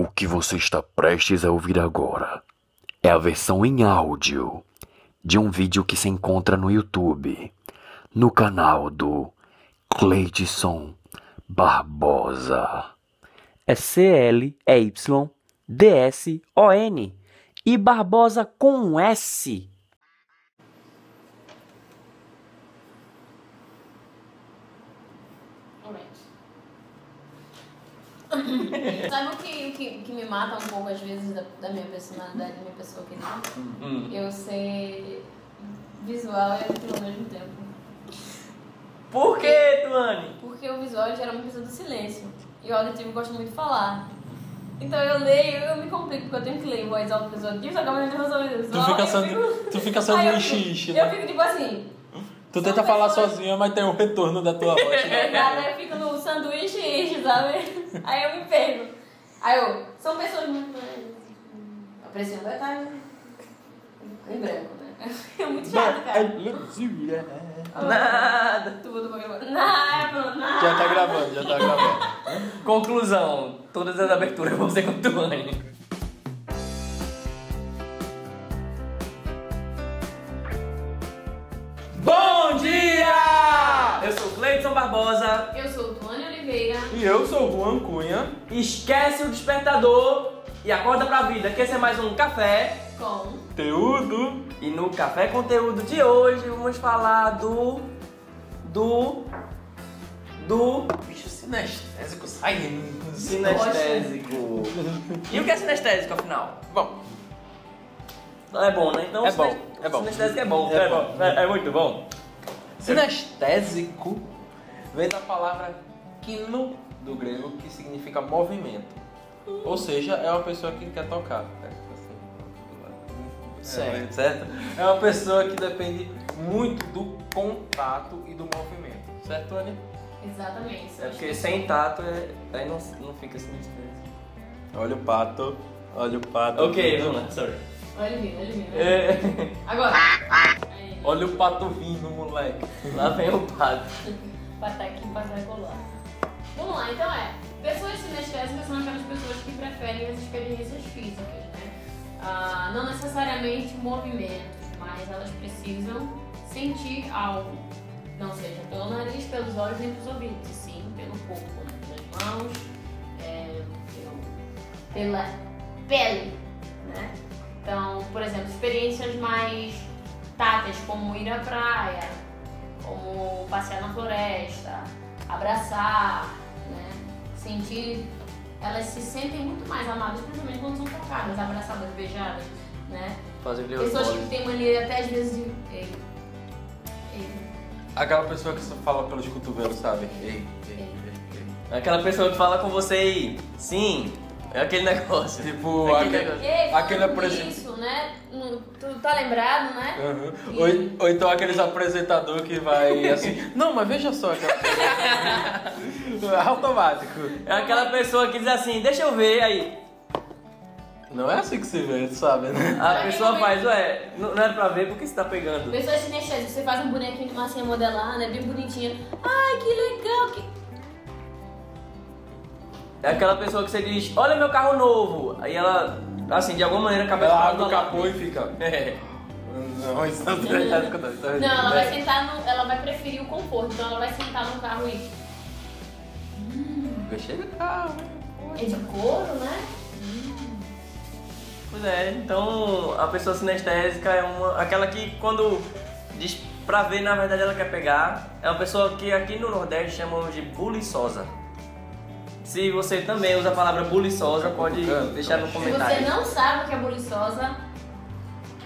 O que você está prestes a ouvir agora é a versão em áudio de um vídeo que se encontra no YouTube, no canal do Cleidson Barbosa. É C-L-E-Y-D-S-O-N e Barbosa com um S. Sabe o que, o que, o que me mata um pouco às vezes da, da minha personalidade, da minha pessoa que não? Eu ser visual e aquilo ao mesmo tempo. Por que, Tuane? Porque o visual gera uma pessoa do silêncio. E o auditivo gosta muito de falar. Então eu leio, eu me complico, porque eu tenho que ler em voz alta pessoa aqui, só que eu sou visual. Tu fica eu sendo- fico- tu fica sendo um fico- xixi, Eu né? fico tipo assim. Tu tenta falar pessoas- sozinha, mas tem um retorno da tua voz. Aí eu fico no sanduíche ishi, sabe? Aí eu me pego. Aí eu, são pessoas muito mais. A pressão vai estar em branco, né? É muito chato, cara. Nada. Tu botou pra gravar. Nada, nada. Já tá gravando, já tá gravando. Conclusão: todas as aberturas vão ser com Tuane. Bom dia! Eu sou Cleiton Barbosa. Eu sou Tuane E eu sou o Juan Cunha. Esquece o despertador e acorda pra vida, que esse é mais um café. Com. Conteúdo. E no Café Conteúdo de hoje vamos falar do. Do. Do. Bicho sinestésico saindo. Sinestésico. E o que é sinestésico afinal? Bom, É bom, né? Então, É bom, é bom. Sinestésico é bom. É É, bom. bom. É, é muito bom. sinestésico vem da palavra kino do grego, que significa movimento. Ou seja, é uma pessoa que quer tocar. É, Certo. É, certo? É uma pessoa que depende muito do contato e do movimento. Certo, Anny? Exatamente. É porque sem tato é... aí não, não fica sinestésico. Olha o pato. Olha o pato. Ok, vamos lá, sorry. Olha ele vindo, olha ele vindo. É, Agora. Aí. Olha o pato vindo, moleque. lá vem o pato. Pra estar aqui pra colar. Vamos lá, então é. Pessoas sinestésicas são aquelas pessoas que preferem as experiências físicas, né? Ah, não necessariamente movimentos, mas elas precisam sentir algo. Não seja pelo nariz, pelos olhos nem pelos ouvidos, sim pelo corpo, né? pelas mãos, é, pela pele, né? Então, por exemplo, experiências mais táteis, como ir à praia, como passear na floresta, abraçar? Sentir. Elas se sentem muito mais amadas, principalmente quando são tocadas, abraçadas, beijadas, né? Fazer Pessoas que têm mania até às vezes de. Ei, ei, Aquela pessoa que só fala pelos cotovelos, sabe? Ei, ei, ei, ei. Aquela pessoa que fala com você aí, sim, é aquele negócio. Tipo, Aquele aquele. negócio. Aquele falando apresen- isso, né? Tu tá lembrado, né? Uhum. Ou, ou então aqueles apresentador que vai assim. Não, mas veja só. aquela coisa." É automático. É aquela pessoa que diz assim, deixa eu ver aí. Não é assim que se vê, sabe, né? A pessoa faz, ué, não não era pra ver porque você tá pegando. Pessoas sinestésicas, você faz um bonequinho de massinha modelada, é bem bonitinha. Ai, que legal! Que... É aquela pessoa que você diz, olha meu carro novo. Aí ela, assim, de alguma maneira acaba Ela falando abre o lá. capô e fica. É. Não, isso não tá Não, ela vai é- sentar no. Ela vai preferir o conforto, então ela vai sentar no carro e. Do carro, né? É de couro, né? Pois é, então a pessoa sinestésica é uma, aquela que quando diz pra ver, na verdade ela quer pegar. É uma pessoa que aqui no Nordeste chamamos de buliçosa. Se você também usa a palavra buliçosa, pode Canto. deixar no Se você comentário. não sabe o que é buliçosa,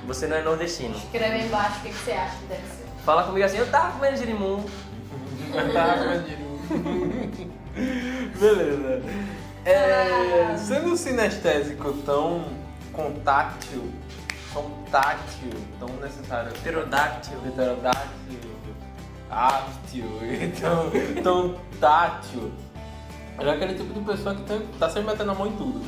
Você não é nordestino. escreve aí embaixo o que, que você acha que deve ser. Fala comigo assim, eu tava comendo girimum. Tá, grandinho. Beleza. É, sendo sinestésico tão contátil, tão tátil, tão necessário. Pterodáctilo. Heterodáctil, áptil, então, tão tátil. Ele é aquele tipo de pessoa que tem, tá sempre metendo a mão em tudo.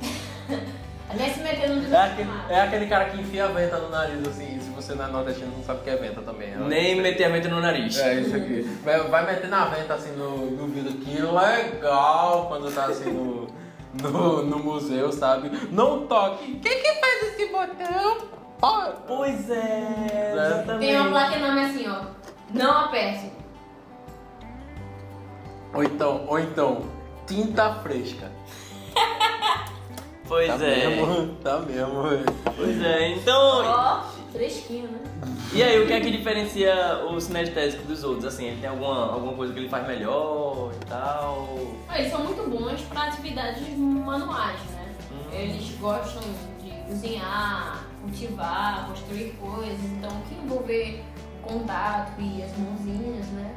Nem se metendo no É aquele, é aquele cara que enfia a venta no nariz, assim, você não é nordestino não sabe o que é venta também. né? Nem meter a mente no nariz. É isso aqui. Vai, vai meter na venta assim no, no vidro. Que legal quando tá assim no, no, no museu, sabe? Não toque. Quem que faz esse botão? Ó, Pois é, Né? exatamente. Tem uma placa enorme assim, ó. Não aperte. Ou então, ou então, tinta fresca. Pois tá é. mesmo, tá mesmo. Pois é, então. Ó, fresquinho, né? E aí, o que é que diferencia o sinestésico dos outros? Assim, ele tem alguma, alguma coisa que ele faz melhor e tal? Ah, Eles são muito bons para atividades manuais, né? Hum. Eles gostam de cozinhar, cultivar, construir coisas, então o que envolver contato e as mãozinhas, né?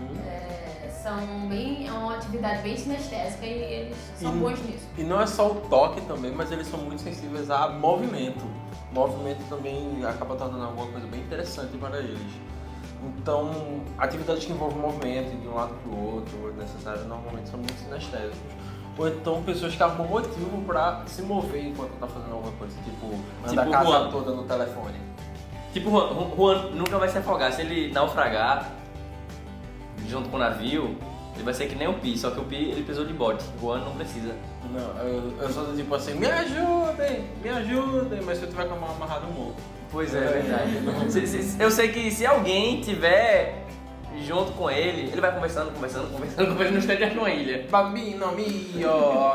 Hum. É, são bem, é uma atividade bem sinestésica e eles são E- bons nisso. E não é só o toque também, mas eles são muito sensíveis a movimento. Movimento também acaba tornando alguma coisa bem interessante para eles. Então, atividades que envolvem movimento de um lado para o outro, necessário, normalmente são muito sinestésicos. Ou então pessoas que arrumam motivo para se mover enquanto tá fazendo alguma coisa, tipo andar Tipo a casa Juan. toda no telefone. Tipo, o Juan, o Juan nunca vai se afogar. Se ele naufragar junto com o navio, ele vai ser que nem o Pi, só que o Pi ele pisou de bote. O Juan não precisa. Não, eu, eu sou do tipo assim, me ajudem, me ajudem, mas se eu tiver com a mão amarrada, eu morro. Pois é, verdade. Se- se- eu sei que se alguém tiver junto com ele, ele vai conversando, conversando, conversando, conversando no instante com a ilha. Bambino mio,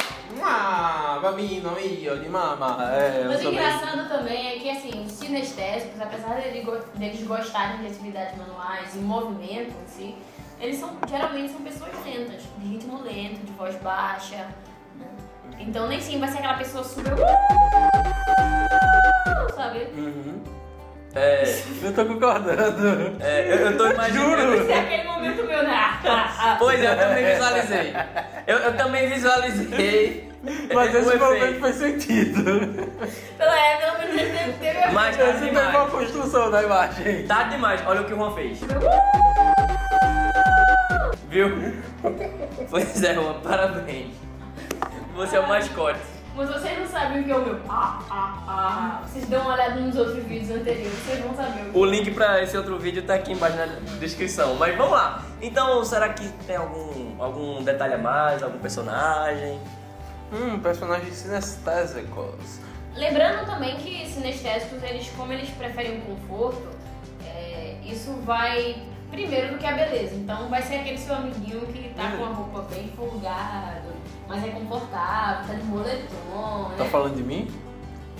bambino mio de mama. É, Mas o engraçado também é que, assim, os sinestésicos, apesar deles gostarem de atividades manuais e movimento em si, eles são, geralmente são pessoas lentas, de ritmo lento, de voz baixa. né? Então nem sempre vai ser aquela pessoa super. Sabe? Uhum. É, Eu tô concordando. é, eu, eu tô imaginando. Esse é aquele momento meu, né? Ah, ah. Pois é, eu também visualizei. Eu, eu também visualizei. Mas o esse efeito. momento faz sentido. Pela é, pelo menos ele teve, teve a Mas tá Esse foi uma demais. construção da imagem. Tá demais, olha o que o Juan fez. Viu? Pois é, Juan, parabéns. Você é o mascote. Mas vocês não sabem o que é o meu. Ah, ah, ah. Vocês dão uma olhada nos outros vídeos anteriores, vocês vão saber o que O link pra esse outro vídeo tá aqui embaixo na descrição. Mas vamos lá. Então, será que tem algum, algum detalhe a mais? Algum personagem? Hum, personagens sinestésicos. Lembrando também que sinestésicos, eles, como eles preferem o conforto, é, isso vai primeiro do que a beleza. Então vai ser aquele seu amiguinho que tá com a roupa bem folgada, mas é confortável, tá de moletom, Tá né? falando de mim?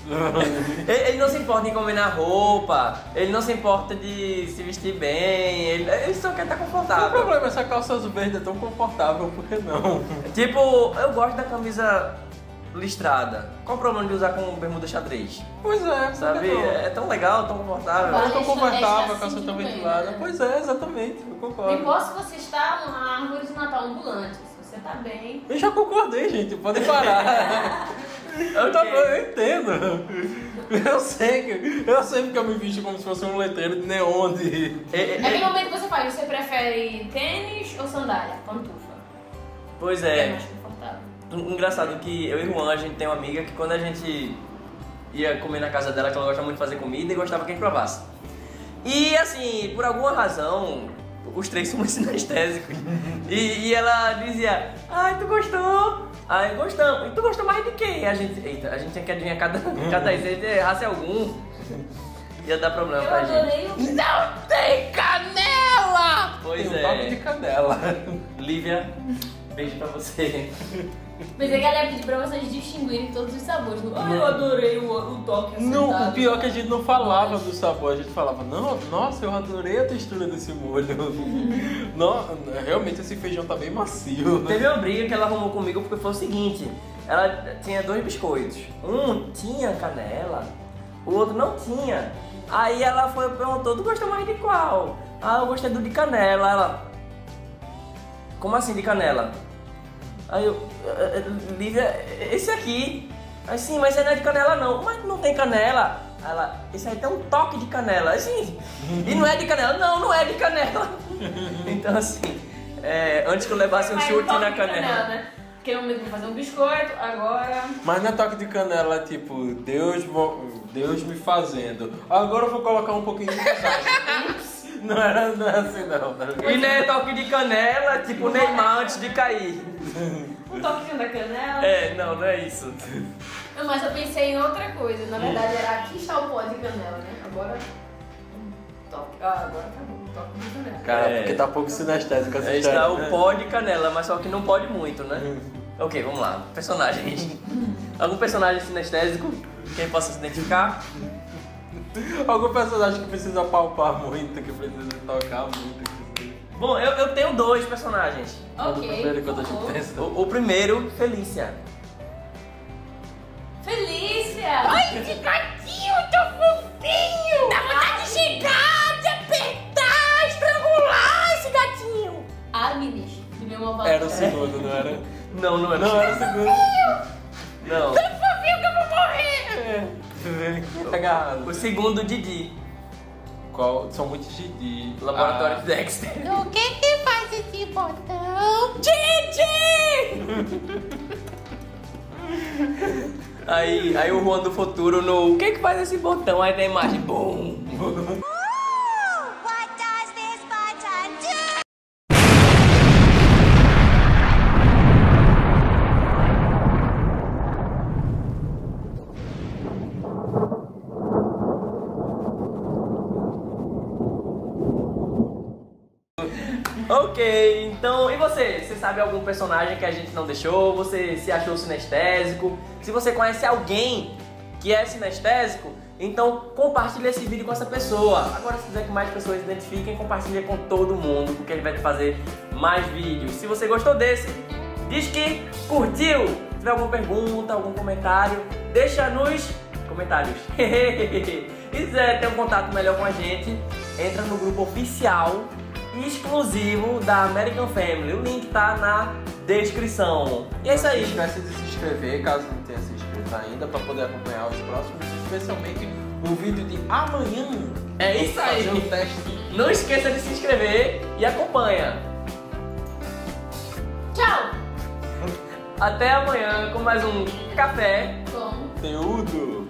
Ele, não se importa em combinar roupa, ele não se importa de se vestir bem, ele, ele só quer estar o confortável. problema? Essa calça azul verde é tão confortável, por que não? Tipo, eu gosto da camisa listrada. Qual o problema de usar com bermuda xadrez? Pois é, que Sabe? não? É tão legal, tão confortável. Eu tô Esta- confortável, a calça assim tá bem, ventilada. né? Pois é, exatamente, eu Não concordo. importa se você está uma árvore de Natal ambulante, se você tá bem. Eu já concordei, gente, pode parar. eu, tô, Ok. eu entendo. Eu sei que. Eu sei porque eu me visto como se fosse um letreiro de neon de. É- é- Naquele momento que você faz, você prefere tênis ou sandália? Pantufa. Pois É é. Engraçado que eu e Juan, a gente tem uma amiga que quando a gente ia comer na casa dela, que ela gosta muito de fazer comida e gostava que a gente provasse. E assim, por alguma razão, os três somos sinestésicos. E, e ela dizia, ai, tu gostou? Ai, gostamos. E tu gostou mais de quem? E a gente, eita, a gente tinha que adivinhar cada, cada vez, se ele errasse algum, ia dar problema Eu pra gente. adorei o. Não tem canela! Pois Tem um toque de é. canela. Lívia, beijo pra você. Pensei que ela ia pedir pra vocês distinguirem todos os sabores. Ai, eu adorei o, o toque Não, o pior é que a gente não falava do sabor, a gente falava, não, nossa, eu adorei a textura desse molho. não, realmente esse feijão tá bem macio. Teve uma briga que ela arrumou comigo porque foi o seguinte: ela tinha dois biscoitos. Um tinha canela, o outro não tinha. Aí ela foi e perguntou: Tu gosta mais de qual? Ah, eu gostei do de canela. Ela, como assim de canela? Aí eu, "Eh, eh, Lívia, esse aqui. Aí sim, mas esse não é de canela não. Mas não tem canela. Aí ela, esse aí tem um toque de canela. Assim, e não é de canela? Não, não é de canela. então assim, é, antes que eu levasse um chute na de canela. né? Momento eu vou fazer um biscoito, agora. Mas não é toque de canela, tipo, Deus, Deus me fazendo. Agora eu vou colocar um pouquinho de mensagem. não, era, não assim não. tá? E não é toque de canela, tipo Neymar antes de cair. Um toquinho da canela. É, não, não é isso. Não, mas eu pensei em outra coisa. Na verdade, era aqui está o pó de canela, né? Agora. um Toque. Ah, agora acabou. Um toque de canela. Cara, É. porque tá pouco sinestésico essa Aí história. está o pó de canela, mas só que não pode muito, né? Ok, vamos lá. Personagens. Algum personagem sinestésico? Quem possa se identificar? Algum personagem que precisa palpar muito, que precisa tocar muito. que precisa- Bom, eu, eu tenho dois personagens. Manda o Ok. primeiro que eu tô por favor. pensando. O, o primeiro, Felícia. Felícia! Ai, esse gatinho tão fofinho! Dá vontade de chegar, de apertar, estrangular esse gatinho! Agnes, do meu malvado. Era o segundo, não era? Não, não é. Não, era o segundo. Não. O segundo, Didi. Qual? São muitos. Ah, Laboratório de Dexter. O que que faz esse botão? Didi! Aí, aí o Juan do futuro no. O que que faz esse botão? Aí tem a imagem. Bum! sabe algum personagem que a gente não deixou? Você se achou sinestésico? Se você conhece alguém que é sinestésico, então compartilhe esse vídeo com essa pessoa. Agora, se quiser que mais pessoas identifiquem, compartilhe com todo mundo, porque ele vai te fazer mais vídeos. Se você gostou desse, diz que curtiu. Se tiver alguma pergunta, algum comentário, deixa nos comentários. e se quiser ter um contato melhor com a gente, entra no grupo oficial exclusivo da American Family. O link tá na descrição. E é isso Não aí. esquece de se inscrever, caso não tenha se inscrito ainda, pra poder acompanhar os próximos, especialmente o vídeo de amanhã. É isso aí. Fazer o teste. Não esqueça de se inscrever e acompanha. Tchau! Até amanhã com mais um café Com Conteúdo.